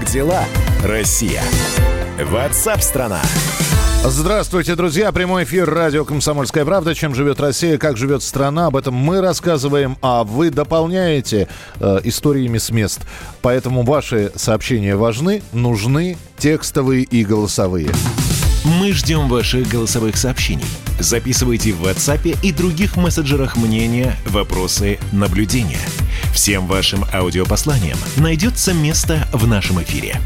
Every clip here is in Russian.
Как дела, Россия? Ватсап-страна! Здравствуйте, друзья. Прямой эфир радио «Комсомольская правда». Чем живет Россия, как живет страна. Об этом мы рассказываем, а вы дополняете э, историями с мест. Поэтому ваши сообщения важны, нужны, текстовые и голосовые. Мы ждем ваших голосовых сообщений. Записывайте в WhatsApp и других мессенджерах мнения, вопросы, наблюдения. Всем вашим аудиопосланиям найдется место в нашем эфире.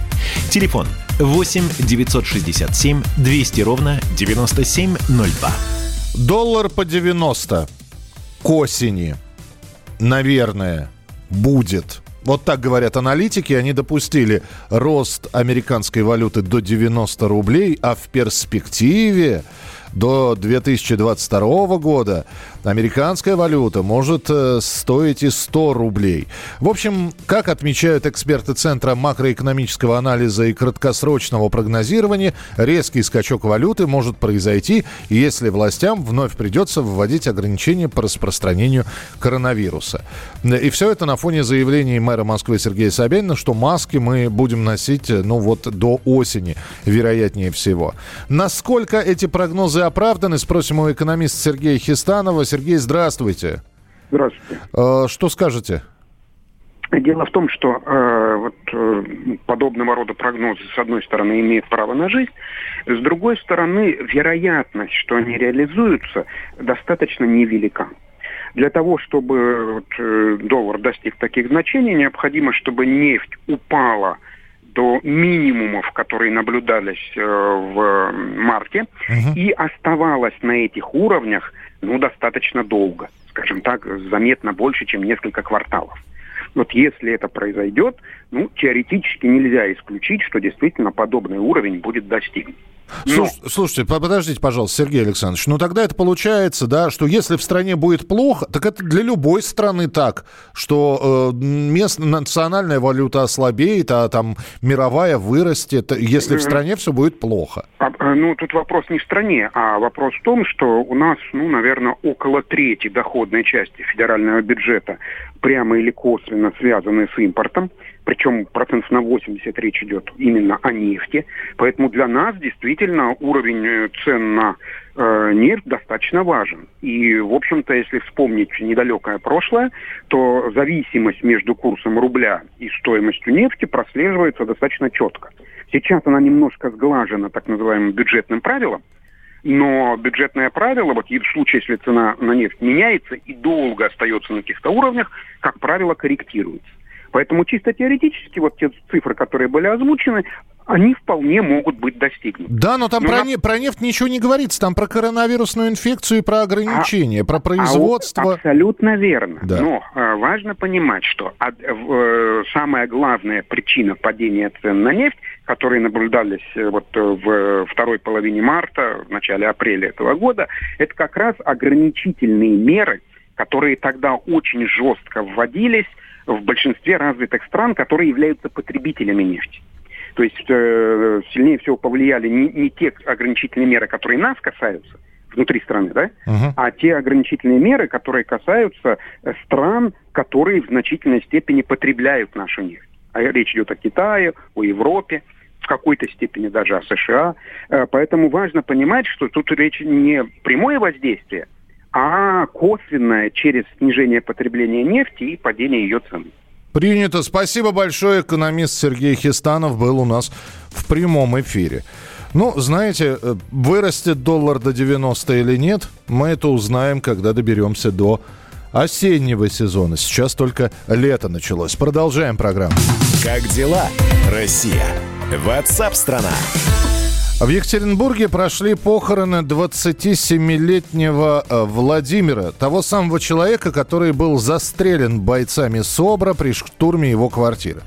Телефон 8 967 200 ровно 9702. Доллар по 90 к осени, наверное, будет. Вот так говорят аналитики. Они допустили рост американской валюты до 90 рублей, а в перспективе до 2022 года американская валюта может э, стоить и 100 рублей. В общем, как отмечают эксперты Центра макроэкономического анализа и краткосрочного прогнозирования, резкий скачок валюты может произойти, если властям вновь придется вводить ограничения по распространению коронавируса. И все это на фоне заявлений мэра Москвы Сергея Собянина, что маски мы будем носить, э, ну вот, до осени, вероятнее всего. Насколько эти прогнозы оправданы, спросим у экономиста Сергея Хистанова. Сергей, здравствуйте. Здравствуйте. Э, что скажете? Дело в том, что э, вот э, подобного рода прогнозы, с одной стороны, имеют право на жизнь, с другой стороны, вероятность, что они реализуются, достаточно невелика. Для того, чтобы вот, э, доллар достиг таких значений, необходимо, чтобы нефть упала до минимумов, которые наблюдались э, в марте, угу. и оставалась на этих уровнях ну, достаточно долго, скажем так, заметно больше, чем несколько кварталов. Вот если это произойдет, ну, теоретически нельзя исключить, что действительно подобный уровень будет достигнут. Но... Слушайте, подождите, пожалуйста, Сергей Александрович. Ну тогда это получается, да, что если в стране будет плохо, так это для любой страны так, что э, мест, национальная валюта ослабеет, а там мировая вырастет, если в стране все будет плохо. А, а, ну тут вопрос не в стране, а вопрос в том, что у нас, ну, наверное, около трети доходной части федерального бюджета прямо или косвенно связаны с импортом причем процентов на 80 речь идет именно о нефти. Поэтому для нас действительно уровень э, цен на э, нефть достаточно важен. И, в общем-то, если вспомнить недалекое прошлое, то зависимость между курсом рубля и стоимостью нефти прослеживается достаточно четко. Сейчас она немножко сглажена так называемым бюджетным правилом, но бюджетное правило, вот в случае, если цена на нефть меняется и долго остается на каких-то уровнях, как правило, корректируется. Поэтому чисто теоретически вот те цифры, которые были озвучены, они вполне могут быть достигнуты. Да, но там но про, на... не, про нефть ничего не говорится. Там про коронавирусную инфекцию и про ограничения, а, про производство. А, абсолютно верно. Да. Но э, важно понимать, что от, э, самая главная причина падения цен на нефть, которые наблюдались э, вот э, в второй половине марта, в начале апреля этого года, это как раз ограничительные меры, которые тогда очень жестко вводились в большинстве развитых стран, которые являются потребителями нефти. То есть э, сильнее всего повлияли не, не те ограничительные меры, которые нас касаются, внутри страны, да, uh-huh. а те ограничительные меры, которые касаются э, стран, которые в значительной степени потребляют нашу нефть. А речь идет о Китае, о Европе, в какой-то степени даже о США. Э, поэтому важно понимать, что тут речь не прямое воздействие, а косвенное через снижение потребления нефти и падение ее цены. Принято. Спасибо большое. Экономист Сергей Хистанов был у нас в прямом эфире. Ну, знаете, э, вырастет доллар до 90 или нет, мы это узнаем, когда доберемся до осеннего сезона. Сейчас только лето началось. Продолжаем программу. Как дела, Россия? Ватсап-страна! В Екатеринбурге прошли похороны 27-летнего э, Владимира, того самого человека, который был застрелен бойцами СОБРа при штурме его квартиры.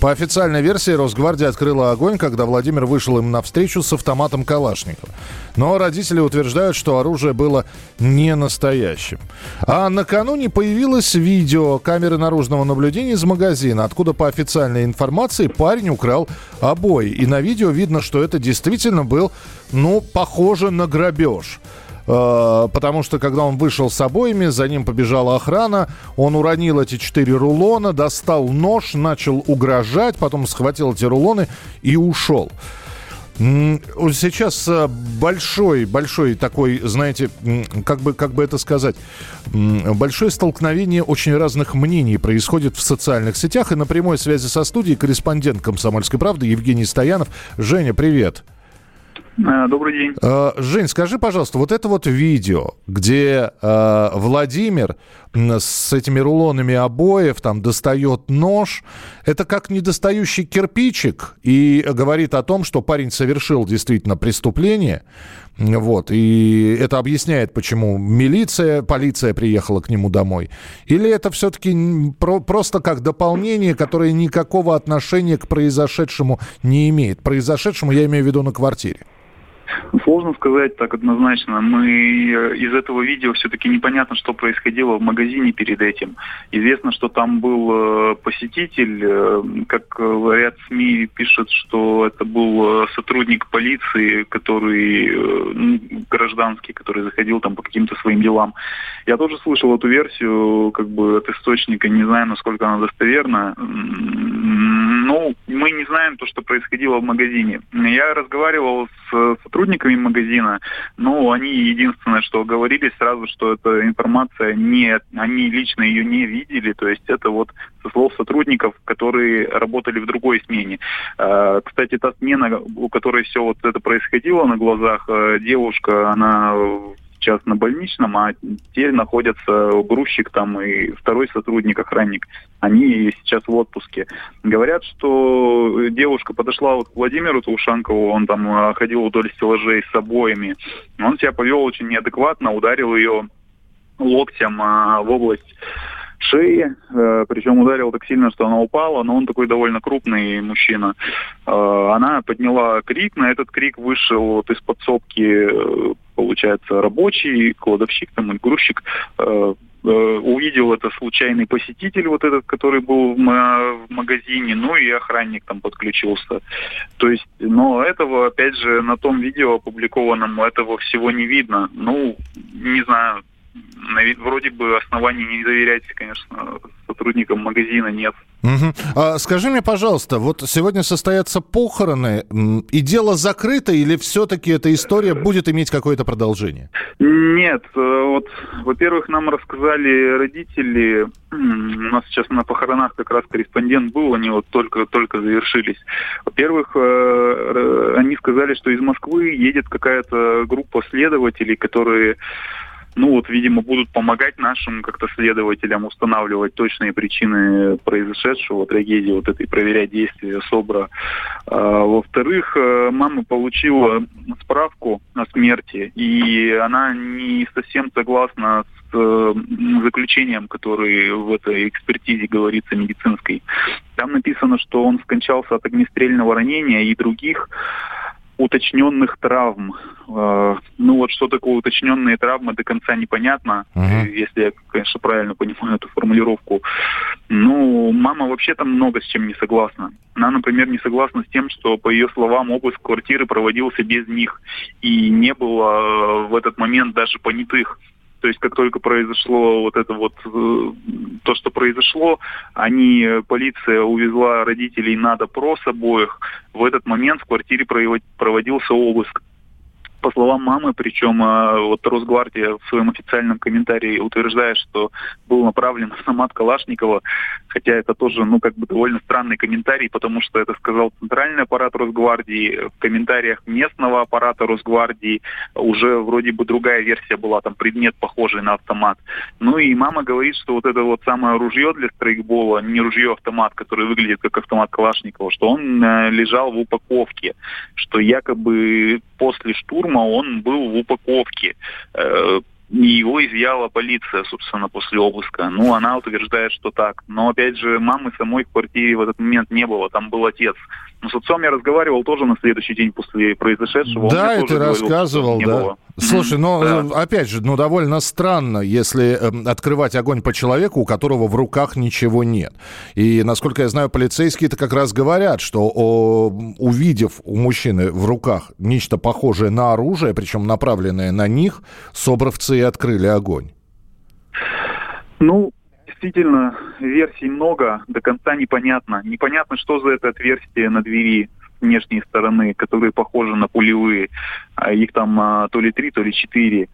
По официальной версии, Росгвардия открыла огонь, когда Владимир вышел им навстречу с автоматом Калашникова. Но родители утверждают, что оружие было не настоящим. А накануне появилось видео камеры наружного наблюдения из магазина, откуда по официальной информации парень украл обои. И на видео видно, что это действительно был, ну, похоже на грабеж. Э, потому что когда он вышел с обоими, за ним побежала охрана, он уронил эти четыре рулона, достал нож, начал угрожать, потом схватил эти рулоны и ушел. Сейчас э, большой, большой такой, знаете, как бы, как бы это сказать, большое столкновение очень разных мнений происходит в социальных сетях. И на прямой связи со студией корреспондент «Комсомольской правды» Евгений Стоянов. Женя, привет. Э, добрый день. Э, Жень, скажи, пожалуйста, вот это вот видео, где э, Владимир с этими рулонами обоев там достает нож, это как недостающий кирпичик и говорит о том, что парень совершил действительно преступление. Вот, и это объясняет, почему милиция, полиция приехала к нему домой. Или это все-таки про, просто как дополнение, которое никакого отношения к произошедшему не имеет. Произошедшему я имею в виду на квартире. Сложно сказать так однозначно. Мы э, из этого видео все-таки непонятно, что происходило в магазине перед этим. Известно, что там был э, посетитель, э, как ряд СМИ пишет, что это был сотрудник полиции, который ну, гражданский, который заходил там по каким-то своим делам. Я тоже слышал эту версию, как бы от источника, не знаю, насколько она достоверна. Ну, мы не знаем то, что происходило в магазине. Я разговаривал с сотрудниками магазина, но они единственное, что говорили сразу, что эта информация не, они лично ее не видели, то есть это вот со слов сотрудников, которые работали в другой смене. А, кстати, та смена, у которой все вот это происходило на глазах, э, девушка, она сейчас на больничном, а теперь находятся грузчик там и второй сотрудник, охранник. Они сейчас в отпуске. Говорят, что девушка подошла вот к Владимиру Тушанкову, он там а, ходил вдоль стеллажей с обоями. Он себя повел очень неадекватно, ударил ее локтем а, в область шеи, э, причем ударил так сильно, что она упала, но он такой довольно крупный мужчина. Э, она подняла крик, на этот крик вышел вот из подсобки, э, получается, рабочий, кладовщик там, грузчик, э, э, увидел это случайный посетитель, вот этот, который был в магазине, ну и охранник там подключился. То есть, но этого, опять же, на том видео опубликованном, этого всего не видно. Ну, не знаю, вроде бы оснований не доверять, конечно, сотрудникам магазина нет. Угу. А, скажи мне, пожалуйста, вот сегодня состоятся похороны, и дело закрыто, или все-таки эта история будет иметь какое-то продолжение? Нет, э, вот, во-первых, нам рассказали родители, у нас сейчас на похоронах как раз корреспондент был, они вот только-только завершились. Во-первых, э, они сказали, что из Москвы едет какая-то группа следователей, которые ну вот, видимо, будут помогать нашим как-то следователям устанавливать точные причины произошедшего трагедии, вот этой, проверять действия СОБРа. А, во-вторых, э, мама получила справку о смерти, и она не совсем согласна с э, заключением, которое в этой экспертизе говорится медицинской. Там написано, что он скончался от огнестрельного ранения и других уточненных травм. Э, ну вот что такое уточненные травмы до конца непонятно, uh-huh. если я, конечно, правильно понимаю эту формулировку. Ну, мама вообще там много с чем не согласна. Она, например, не согласна с тем, что, по ее словам, обыск квартиры проводился без них. И не было э, в этот момент даже понятых. То есть как только произошло вот это вот, э, то, что произошло, они, полиция увезла родителей на допрос обоих. В этот момент в квартире проводился обыск по словам мамы, причем а, вот Росгвардия в своем официальном комментарии утверждает, что был направлен автомат Калашникова, хотя это тоже, ну, как бы довольно странный комментарий, потому что это сказал центральный аппарат Росгвардии, в комментариях местного аппарата Росгвардии уже вроде бы другая версия была, там предмет похожий на автомат. Ну и мама говорит, что вот это вот самое ружье для стрейкбола, не ружье-автомат, который выглядит как автомат Калашникова, что он э, лежал в упаковке, что якобы после штурма он был в упаковке. Э, его изъяла полиция, собственно, после обыска. Ну, она утверждает, что так. Но, опять же, мамы самой в квартире в этот момент не было, там был отец. Но с отцом я разговаривал тоже на следующий день после произошедшего. Да, и ты рассказывал, да. Было. Слушай, ну, да. опять же, ну, довольно странно, если э, открывать огонь по человеку, у которого в руках ничего нет. И, насколько я знаю, полицейские-то как раз говорят, что о, увидев у мужчины в руках нечто похожее на оружие, причем направленное на них, собровцы и открыли огонь. Ну, действительно, версий много, до конца непонятно. Непонятно, что за это отверстие на двери внешней стороны, которые похожи на пулевые. А их там а, то ли три, то ли четыре.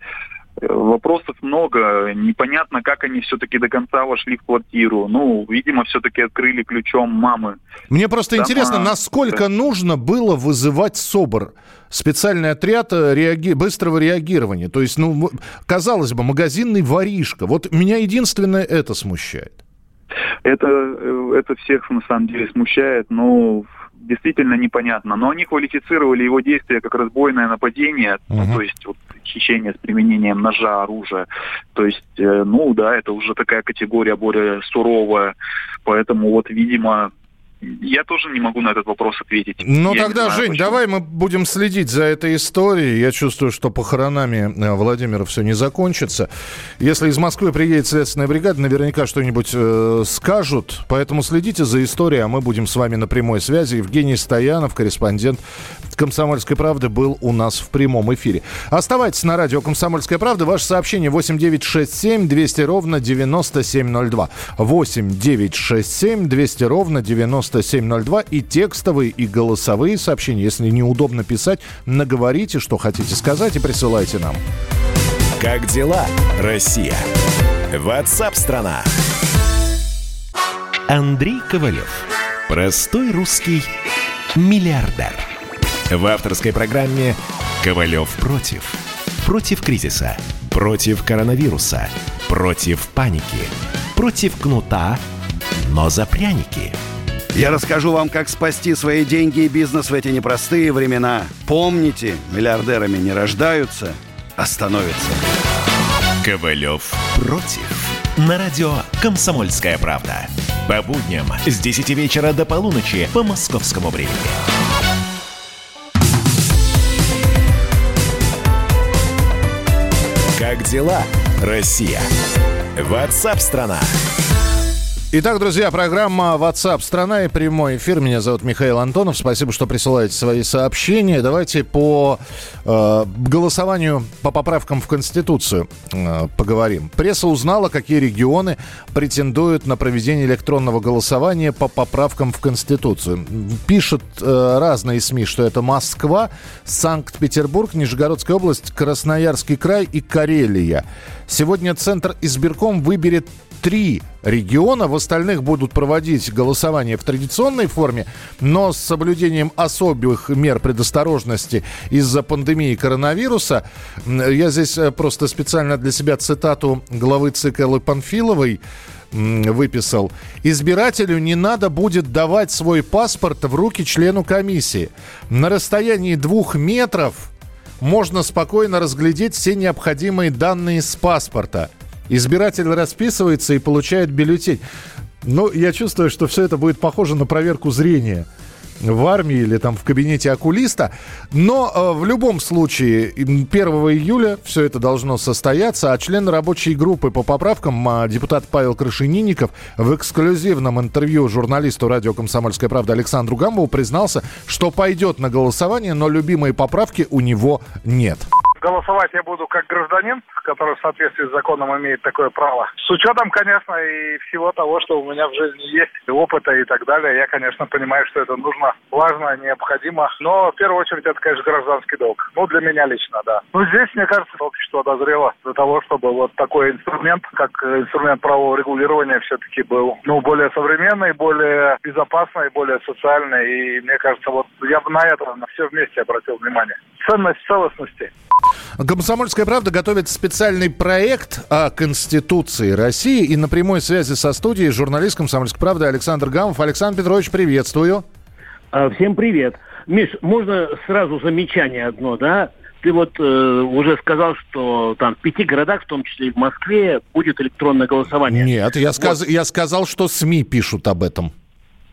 Э, вопросов много. Непонятно, как они все-таки до конца вошли в квартиру. Ну, видимо, все-таки открыли ключом мамы. Мне просто Сама... интересно, насколько да. нужно было вызывать СОБР? Специальный отряд э, реаги... быстрого реагирования. То есть, ну, казалось бы, магазинный воришка. Вот меня единственное это смущает. Это, э, это всех на самом деле смущает, но действительно непонятно. Но они квалифицировали его действия как разбойное нападение, uh-huh. ну, то есть вот, хищение с применением ножа, оружия. То есть, э, ну да, это уже такая категория более суровая. Поэтому вот, видимо, я тоже не могу на этот вопрос ответить. Ну я тогда, знаю, Жень, почему. давай мы будем следить за этой историей. Я чувствую, что похоронами э, Владимира все не закончится. Если из Москвы приедет следственная бригада, наверняка что-нибудь э, скажут. Поэтому следите за историей, а мы будем с вами на прямой связи. Евгений Стоянов, корреспондент «Комсомольской правды», был у нас в прямом эфире. Оставайтесь на радио «Комсомольская правда». Ваше сообщение 8967 200 ровно 9702. 8967 200 ровно 9702. 9702 и текстовые, и голосовые сообщения. Если неудобно писать, наговорите, что хотите сказать и присылайте нам. Как дела, Россия? Ватсап-страна! Андрей Ковалев. Простой русский миллиардер. В авторской программе «Ковалев против». Против кризиса, против коронавируса, против паники, против кнута, но за пряники – я расскажу вам, как спасти свои деньги и бизнес в эти непростые времена. Помните, миллиардерами не рождаются, а становятся. Ковалев против. На радио «Комсомольская правда». По будням с 10 вечера до полуночи по московскому времени. Как дела, Россия? Ватсап-страна! страна Итак, друзья, программа WhatsApp страна и прямой эфир. Меня зовут Михаил Антонов. Спасибо, что присылаете свои сообщения. Давайте по э, голосованию по поправкам в Конституцию э, поговорим. Пресса узнала, какие регионы претендуют на проведение электронного голосования по поправкам в Конституцию. Пишут э, разные СМИ, что это Москва, Санкт-Петербург, Нижегородская область, Красноярский край и Карелия. Сегодня Центр избирком выберет три региона. В остальных будут проводить голосование в традиционной форме, но с соблюдением особых мер предосторожности из-за пандемии коронавируса. Я здесь э, просто специально для себя цитату главы ЦК Эллы Панфиловой выписал. Избирателю не надо будет давать свой паспорт в руки члену комиссии. На расстоянии двух метров можно спокойно разглядеть все необходимые данные с паспорта – Избиратель расписывается и получает бюллетень. Ну, я чувствую, что все это будет похоже на проверку зрения в армии или там в кабинете окулиста. Но э, в любом случае 1 июля все это должно состояться, а член рабочей группы по поправкам э, депутат Павел Крашенинников в эксклюзивном интервью журналисту радио «Комсомольская правда» Александру Гамову признался, что пойдет на голосование, но любимые поправки у него нет. Голосовать я буду как гражданин, который в соответствии с законом имеет такое право. С учетом, конечно, и всего того, что у меня в жизни есть, опыта и так далее, я, конечно, понимаю, что это нужно, важно, необходимо. Но в первую очередь это, конечно, гражданский долг. Ну, для меня лично, да. Ну, здесь, мне кажется, общество дозрело для того, чтобы вот такой инструмент, как инструмент правового регулирования, все-таки был, ну, более современный, более безопасный, более социальный. И мне кажется, вот я бы на это на все вместе обратил внимание. Ценность целостности. Комсомольская правда готовит специальный проект о Конституции России. И на прямой связи со студией журналист Комсомольской правды Александр Гамов. Александр Петрович, приветствую. А, всем привет. Миш, можно сразу замечание одно, да? Ты вот э, уже сказал, что там в пяти городах, в том числе и в Москве, будет электронное голосование. Нет, я, вот. сказ, я сказал, что СМИ пишут об этом.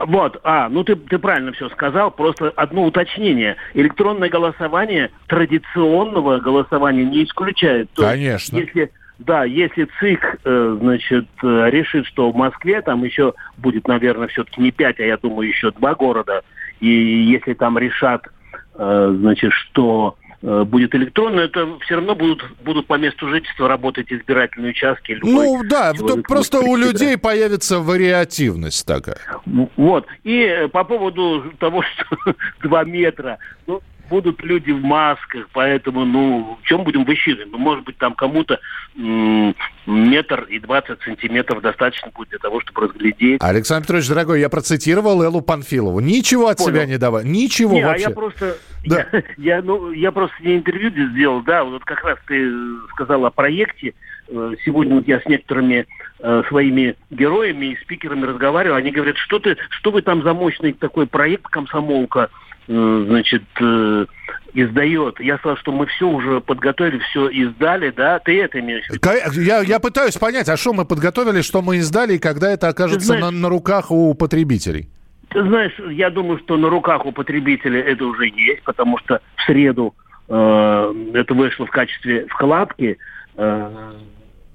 Вот, а, ну ты, ты правильно все сказал, просто одно уточнение. Электронное голосование традиционного голосования не исключает. То Конечно. Если, да, если ЦИК, э, значит, э, решит, что в Москве там еще будет, наверное, все-таки не пять, а я думаю, еще два города, и если там решат, э, значит, что будет электронно, это все равно будут, будут по месту жительства работать избирательные участки. Любой, ну да, просто у людей появится вариативность такая. Вот. И э, по поводу того, что два метра, ну, будут люди в масках, поэтому, ну, в чем будем высчитывать? Ну, может быть, там кому-то метр и 20 сантиметров достаточно будет для того, чтобы разглядеть. Александр Петрович, дорогой, я процитировал Эллу Панфилову. Ничего от Понял. себя не давай. Ничего не, вообще. А я просто... Да. Я, я, ну, я просто не интервью сделал, да, вот как раз ты сказал о проекте. Э, сегодня вот я с некоторыми э, своими героями и спикерами разговаривал. Они говорят, что ты, что вы там за мощный такой проект «Комсомолка», значит, э, издает. Я сказал, что мы все уже подготовили, все издали, да? Ты это имеешь в виду? Я, я пытаюсь понять, а что мы подготовили, что мы издали, и когда это окажется знаешь, на, на руках у потребителей? Ты знаешь, я думаю, что на руках у потребителей это уже есть, потому что в среду э, это вышло в качестве вкладки э,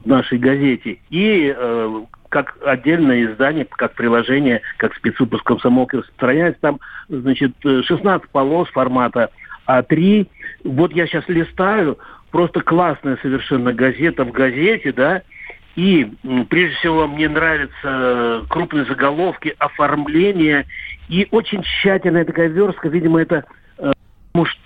в нашей газете. И э, как отдельное издание, как приложение, как спецвыпуск комсомолки распространяется. Там, значит, 16 полос формата А3. Вот я сейчас листаю, просто классная совершенно газета в газете, да, и прежде всего мне нравятся крупные заголовки, оформление и очень тщательная такая верстка. Видимо, это э, может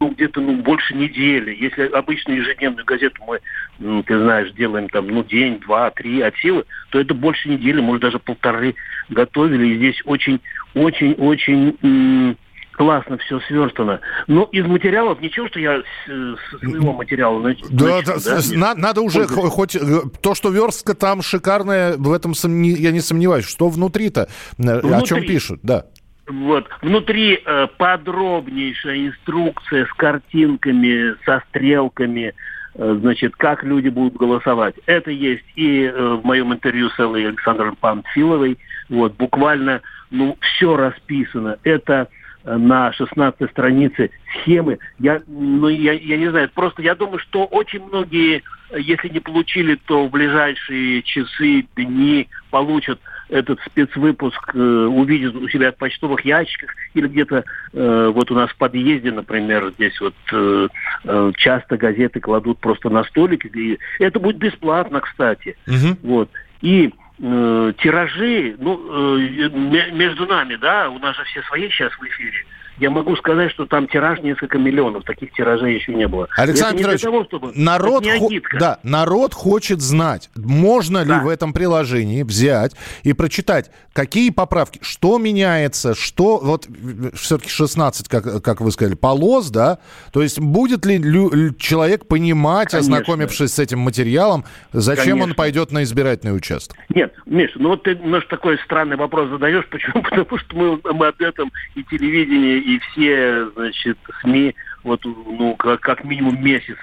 ну, где-то ну, больше недели. Если обычно ежедневную газету мы, ты знаешь, делаем там, ну, день, два, три от силы, то это больше недели, может, даже полторы готовили. И здесь очень, очень, очень классно все сверстано. Но из материалов ничего, что я с, своего материала начну, да, да, да? На, надо уже Ой, хоть э, то, что верстка там шикарная, в этом сомни, я не сомневаюсь. Что внутри-то? Внутри. О чем пишут, да. Вот. Внутри э, подробнейшая инструкция с картинками, со стрелками, э, значит, как люди будут голосовать. Это есть и э, в моем интервью с Эллой Александром Панфиловой. Вот, буквально, ну, все расписано. Это э, на 16 странице схемы. Я, ну, я, я не знаю, просто я думаю, что очень многие, если не получили, то в ближайшие часы, дни получат этот спецвыпуск э, увидят у себя в почтовых ящиках или где-то э, вот у нас в подъезде, например, здесь вот э, э, часто газеты кладут просто на столик. И это будет бесплатно, кстати. Угу. Вот. И э, тиражи, ну, э, между нами, да, у нас же все свои сейчас в эфире я могу сказать, что там тираж несколько миллионов. Таких тиражей еще не было. Александр Петрович, того, чтобы... народ, хо... да, народ хочет знать, можно да. ли в этом приложению взять и прочитать, какие поправки, что меняется, что... Вот все-таки 16, как, как вы сказали, полос, да? То есть будет ли лю... человек понимать, Конечно. ознакомившись с этим материалом, зачем Конечно. он пойдет на избирательный участок? Нет, Миша, ну вот ты наш такой странный вопрос задаешь. Почему? Потому что мы, мы об этом и телевидение, и все, значит, СМИ вот, ну, как, как минимум месяц,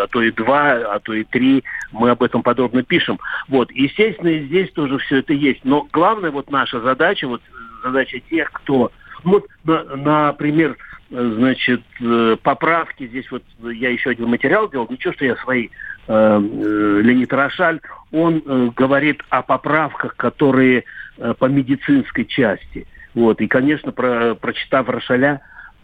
а то и два, а то и три, мы об этом подробно пишем. Вот, естественно, и здесь тоже все это есть. Но главная вот наша задача, вот задача тех, кто, вот, на, например, значит, поправки, здесь вот я еще один материал делал, ничего, что я свои, э, э, Леонид Рошаль, он э, говорит о поправках, которые э, по медицинской части. Вот. И, конечно, про, прочитав Рошаля,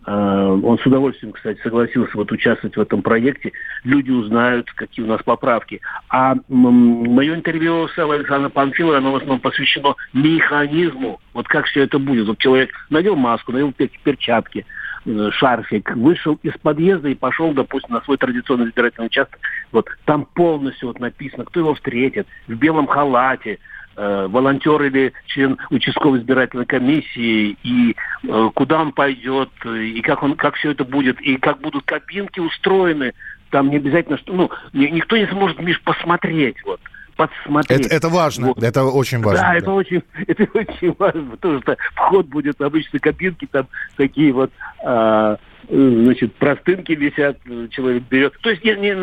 э, он с удовольствием, кстати, согласился вот участвовать в этом проекте. Люди узнают, какие у нас поправки. А мое интервью с Александром Панфиловой, оно в основном посвящено механизму. Вот как все это будет. Вот человек надел маску, надел перчатки, э, шарфик, вышел из подъезда и пошел, допустим, на свой традиционный избирательный участок. Вот там полностью вот написано, кто его встретит, в белом халате, Э, волонтер или член участковой избирательной комиссии, и э, куда он пойдет, и как, он, как все это будет, и как будут кабинки устроены. Там не обязательно, что, ну, никто не сможет, Миш, посмотреть, вот подсмотреть. Это, это важно, вот. это очень важно. Да, да, это очень, это очень важно, потому что вход будет обычно кабинки там такие вот, э, значит, простынки висят, человек берет. То есть не, не,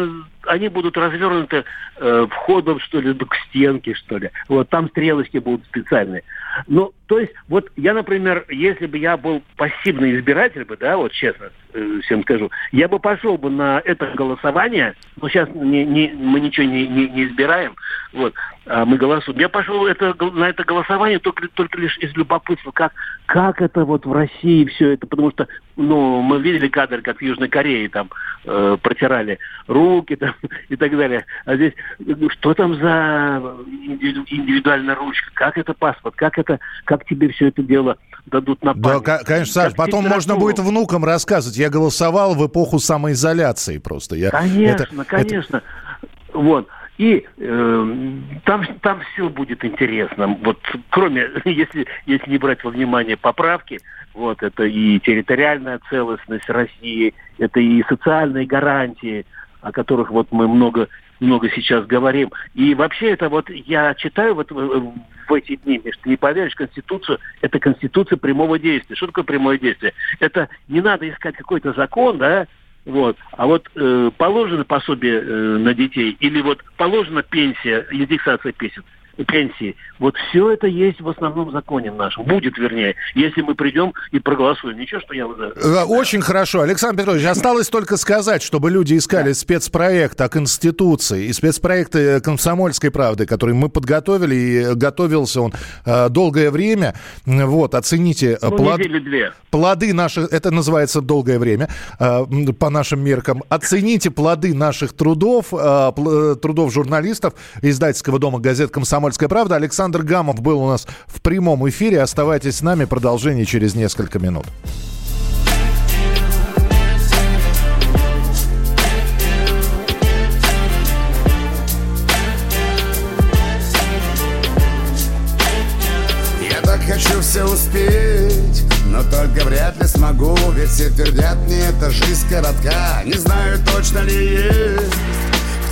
они будут развернуты э, входом, что ли, к стенке, что ли. Вот там стрелочки будут специальные. Ну, то есть, вот я, например, если бы я был пассивный избиратель бы, да, вот честно э, всем скажу, я бы пошел бы на это голосование, но сейчас не, не, мы ничего не, не, не избираем, вот, мы голосуем. Я пошел это, на это голосование только, только лишь из любопытства, как, как это вот в России все это, потому что, ну, мы видели кадры, как в Южной Корее там э, протирали руки там, и так далее. А здесь, ну, что там за индивидуальная ручка, как это паспорт, как это, как тебе все это дело дадут на память. Да, конечно, Саш, потом можно будет внукам рассказывать. Я голосовал в эпоху самоизоляции просто. Я, конечно, это, конечно. Это... Вот. И э, там, там все будет интересно. Вот кроме, если, если не брать во внимание поправки, вот это и территориальная целостность России, это и социальные гарантии, о которых вот мы много много сейчас говорим. И вообще это вот я читаю вот в, в эти дни, что не поверишь, Конституцию, это Конституция прямого действия. Что такое прямое действие? Это не надо искать какой-то закон, да, вот. А вот э, положено пособие э, на детей или вот положена пенсия, индексация пенсий, пенсии. Вот все это есть в основном законе нашем. Будет, вернее, если мы придем и проголосуем. Ничего, что я... Э, очень хорошо. Александр Петрович, осталось только сказать, чтобы люди искали да. спецпроект о Конституции и спецпроекты «Комсомольской правды», который мы подготовили, и готовился он э, долгое время. Вот, оцените... Э, ну, плод... Плоды наших... Это называется долгое время э, по нашим меркам. Оцените плоды наших трудов, э, э трудов журналистов издательского дома газет «Комсомольская «Комсомольская правда». Александр Гамов был у нас в прямом эфире. Оставайтесь с нами. Продолжение через несколько минут. Хочу все успеть но только вряд ли смогу Ведь все твердят мне, эта жизнь коротка Не знаю, точно ли есть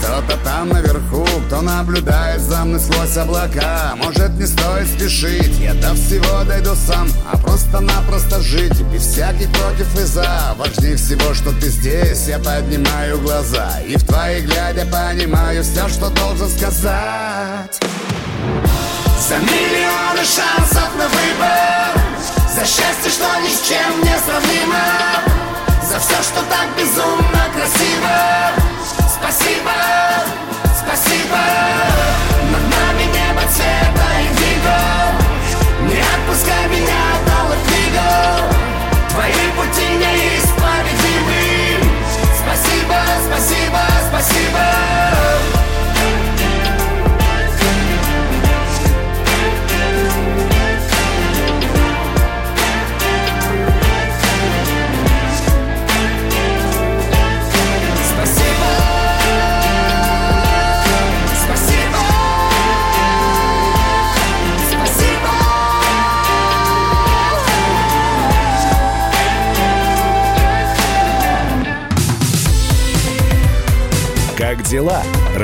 кто-то там наверху, кто наблюдает за мной сквозь облака. Может не стоит спешить, я до всего дойду сам. А просто-напросто жить, без всяких против и за. Важнее всего, что ты здесь, я поднимаю глаза. И в твои глядя понимаю все, что должен сказать. За миллионы шансов на выбор. За счастье, что ни с чем не сравнимо. За все, что так безумно красиво спасибо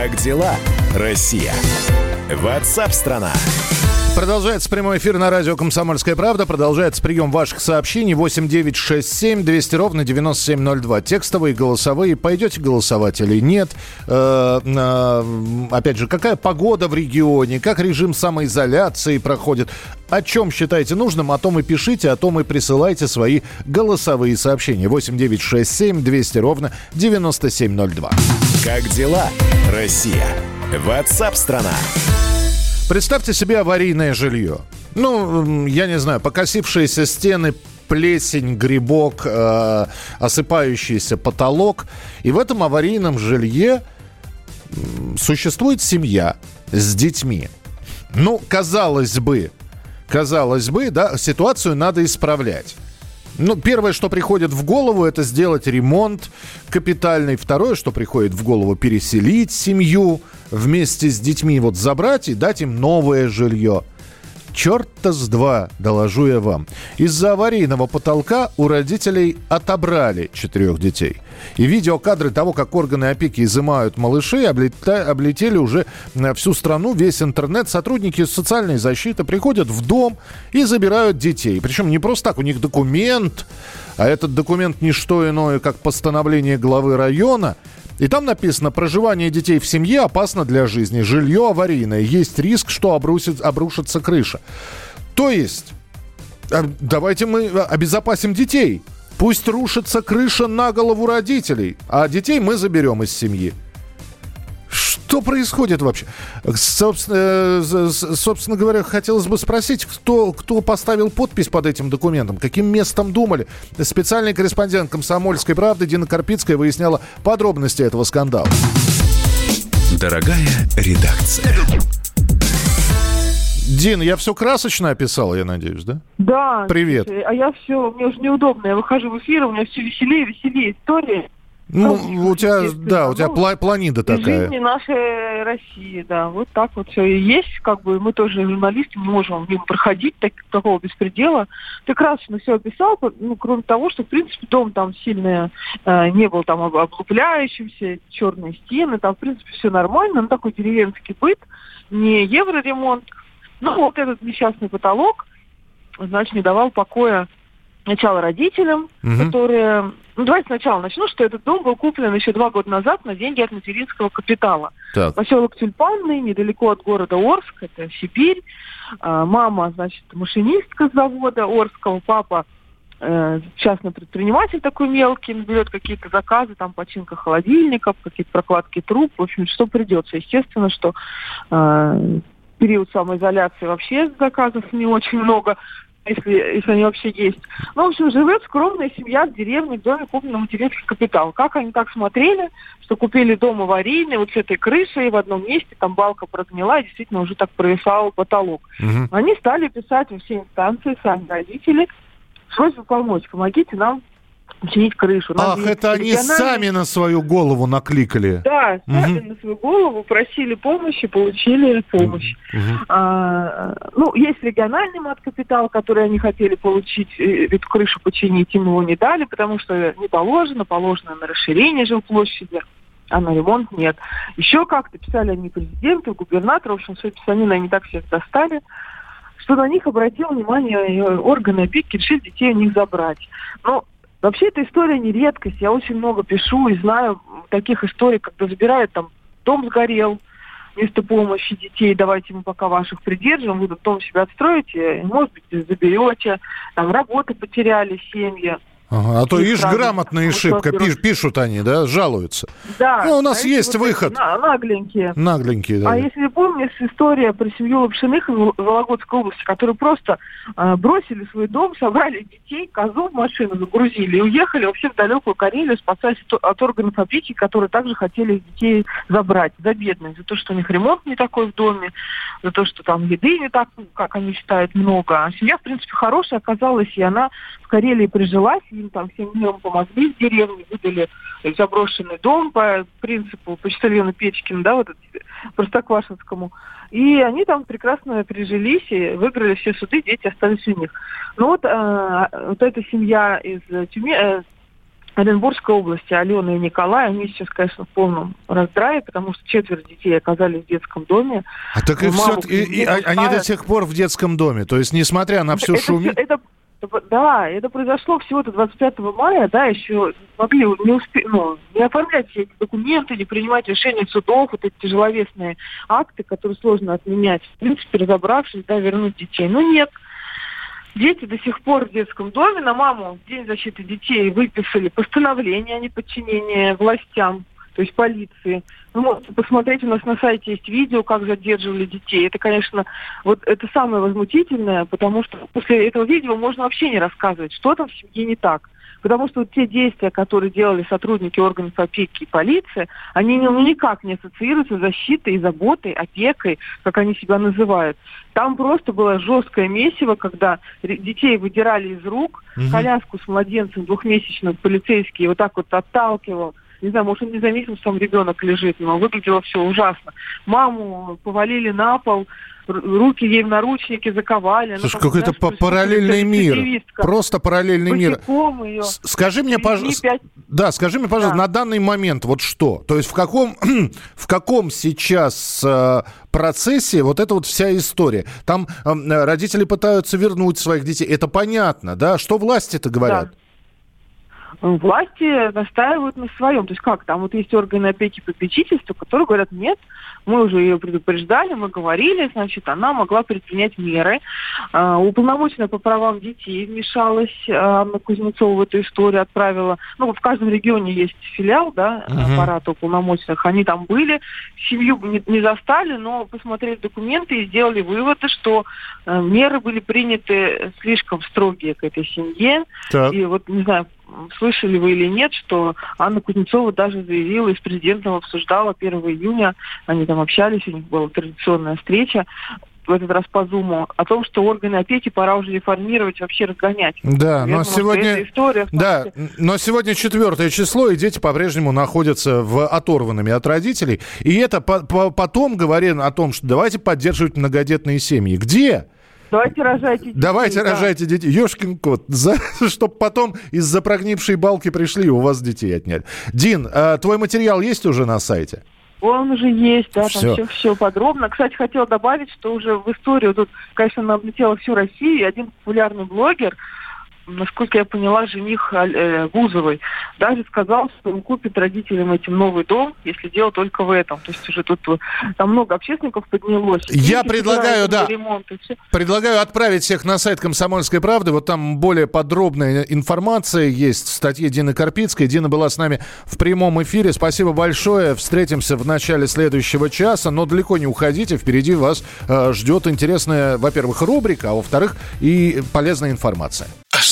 Как дела, Россия? Ватсап-страна! Продолжается прямой эфир на радио «Комсомольская правда». Продолжается прием ваших сообщений. 8 9 6 7 200 ровно 9702. Текстовые, голосовые. Пойдете голосовать или нет? Э, э, опять же, какая погода в регионе? Как режим самоизоляции проходит? О чем считаете нужным, о том и пишите, о том и присылайте свои голосовые сообщения. 8 9 6 7 200 ровно 9702. Как дела, Россия? Ватсап-страна! Представьте себе аварийное жилье. Ну, я не знаю, покосившиеся стены, плесень, грибок, э, осыпающийся потолок. И в этом аварийном жилье существует семья с детьми. Ну, казалось бы, казалось бы, да, ситуацию надо исправлять. Ну, первое, что приходит в голову, это сделать ремонт капитальный. Второе, что приходит в голову, переселить семью вместе с детьми, вот забрать и дать им новое жилье. Черта с два, доложу я вам. Из-за аварийного потолка у родителей отобрали четырех детей. И видеокадры того, как органы опеки изымают малышей, облетели уже всю страну, весь интернет. Сотрудники социальной защиты приходят в дом и забирают детей. Причем не просто так, у них документ, а этот документ не что иное, как постановление главы района – и там написано, проживание детей в семье опасно для жизни, жилье аварийное, есть риск, что обрусит, обрушится крыша. То есть, а, давайте мы обезопасим детей. Пусть рушится крыша на голову родителей, а детей мы заберем из семьи. Что происходит вообще? Собственно, э, собственно говоря, хотелось бы спросить, кто, кто поставил подпись под этим документом, каким местом думали. Специальный корреспондент «Комсомольской правды» Дина Карпицкая выясняла подробности этого скандала. Дорогая редакция. Дин, я все красочно описал, я надеюсь, да? Да. Привет. Слушай, а я все, мне уже неудобно. Я выхожу в эфир, у меня все веселее, веселее истории. Ну, у тебя, да, у тебя пла- планида такая. Жизни нашей России, да. Вот так вот все и есть. Как бы мы тоже журналисты не можем мимо проходить так, такого беспредела. Ты красочно все описал, ну, кроме того, что, в принципе, дом там сильно э, не был там облупляющимся, черные стены, там, в принципе, все нормально. Ну, такой деревенский быт, не евроремонт. Ну, вот этот несчастный потолок, значит, не давал покоя сначала родителям, угу. которые... Ну, давайте сначала начну, что этот дом был куплен еще два года назад на деньги от материнского капитала. Так. Поселок Тюльпанный, недалеко от города Орск, это Сибирь. А, мама, значит, машинистка с завода Орского, папа э, частный предприниматель такой мелкий, берет какие-то заказы, там починка холодильников, какие-то прокладки труб, в общем, что придется. Естественно, что э, период самоизоляции вообще заказов не очень много если, если они вообще есть. Ну, в общем, живет скромная семья в деревне, в доме куплен материнский капитал. Как они так смотрели, что купили дом аварийный, вот с этой крышей в одном месте, там балка прогнила, и действительно уже так провисал потолок. Угу. Они стали писать во все инстанции, сами родители, просьбу помочь, помогите нам чинить крышу. Ах, это они сами на свою голову накликали. Да, сами угу. на свою голову просили помощи, получили помощь. Угу. А, ну, есть региональный мат-капитал, который они хотели получить, эту крышу починить, им его не дали, потому что не положено, положено на расширение жилплощади а на ремонт нет. Еще как-то писали они президенту, губернатору, в общем, свою писанину они так всех достали, что на них обратил внимание органы опеки, решили детей у них забрать. Но Вообще эта история не редкость. Я очень много пишу и знаю таких историй, когда забирают там дом сгорел, вместо помощи детей, давайте мы пока ваших придержим, вы дом себя отстроите, может быть, заберете, там работы потеряли, семьи. Ага, а то, видишь, грамотная ошибка, пиш, пишут они, да, жалуются. Да. Ну, у нас а есть вот выход. Нагленькие. Нагленькие, да. А если помнишь история про семью Лапшиных в Вологодской области, которые просто э, бросили свой дом, собрали детей, козу в машину загрузили и уехали вообще в далекую Карелию, спасаясь от органов опеки, которые также хотели детей забрать за бедность, за то, что у них ремонт не такой в доме, за то, что там еды не так, как они считают, много. А семья, в принципе, хорошая оказалась, и она в Карелии прижилась, им там всем миром помогли в деревне, выдали заброшенный дом по принципу почтальона Печкина, да, вот Простоквашинскому. И они там прекрасно прижились и выиграли все суды, дети остались у них. Ну вот, э, вот эта семья из Тюмени, э, Оренбургской области, Алена и Николай, они сейчас, конечно, в полном раздрае, потому что четверо детей оказались в детском доме. А так и все, и, и, они до сих пор в детском доме, то есть несмотря на всю. Это, да, это произошло всего-то 25 мая, да, еще могли не успе... ну, не оформлять все эти документы, не принимать решения судов, вот эти тяжеловесные акты, которые сложно отменять. В принципе, разобравшись, да, вернуть детей. Но нет. Дети до сих пор в детском доме. На маму в День защиты детей выписали постановление о неподчинении властям то есть полиции. Вы можете посмотреть, у нас на сайте есть видео, как задерживали детей. Это, конечно, вот это самое возмутительное, потому что после этого видео можно вообще не рассказывать, что там в семье не так. Потому что вот те действия, которые делали сотрудники органов опеки и полиции, они ну, никак не ассоциируются с защитой заботой, опекой, как они себя называют. Там просто было жесткое месиво, когда детей выдирали из рук, угу. коляску с младенцем двухмесячным полицейский вот так вот отталкивал не знаю, может, он не заметил, что там ребенок лежит, но выглядело все ужасно. Маму повалили на пол, руки ей в наручники заковали. Слушай, какой-то параллельный мир. Просто параллельный мир. Ее. Скажи мне, пожалуйста, 5... да, скажи мне, пожалуйста, да. на данный момент вот что? То есть в каком, в каком сейчас э, процессе вот эта вот вся история? Там э, родители пытаются вернуть своих детей, это понятно, да? Что власти-то говорят? Да власти настаивают на своем. То есть как, там вот есть органы опеки и попечительства, которые говорят, нет, мы уже ее предупреждали, мы говорили, значит, она могла предпринять меры. А, уполномоченная по правам детей вмешалась, а, Анна Кузнецова в эту историю отправила. Ну, в каждом регионе есть филиал, да, uh-huh. аппарата уполномоченных. Они там были, семью не, не застали, но посмотрели документы и сделали выводы, что э, меры были приняты слишком строгие к этой семье. Так. И вот, не знаю, слышали вы или нет, что Анна Кузнецова даже заявила и с президентом обсуждала 1 июня, они там общались, у них была традиционная встреча, в этот раз по Зуму, о том, что органы опеки пора уже реформировать, вообще разгонять. Да, но сегодня... История, да, но сегодня четвертое число, и дети по-прежнему находятся в оторванными от родителей. И это по -по потом говорим о том, что давайте поддерживать многодетные семьи. Где? Давайте рожайте детей. Давайте да. рожайте детей. Ёшкин кот. За, чтоб потом из-за прогнившей балки пришли и у вас детей отняли. Дин, а твой материал есть уже на сайте? Он уже есть, да, все. там все, все подробно. Кстати, хотела добавить, что уже в историю тут, конечно, она облетела всю Россию, и один популярный блогер насколько я поняла, жених э, Бузовой даже сказал, что он купит родителям этим новый дом, если дело только в этом. То есть уже тут э, там много общественников поднялось. Я предлагаю, да, ремонт, предлагаю отправить всех на сайт «Комсомольской правды». Вот там более подробная информация есть в статье Дины Карпицкой. Дина была с нами в прямом эфире. Спасибо большое. Встретимся в начале следующего часа, но далеко не уходите. Впереди вас э, ждет интересная, во-первых, рубрика, а во-вторых, и полезная информация.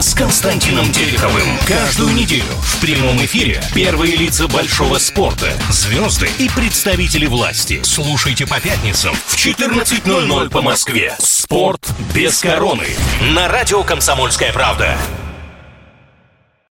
с Константином Тереховым. Каждую неделю в прямом эфире первые лица большого спорта, звезды и представители власти. Слушайте по пятницам в 14.00 по Москве. Спорт без короны. На радио «Комсомольская правда».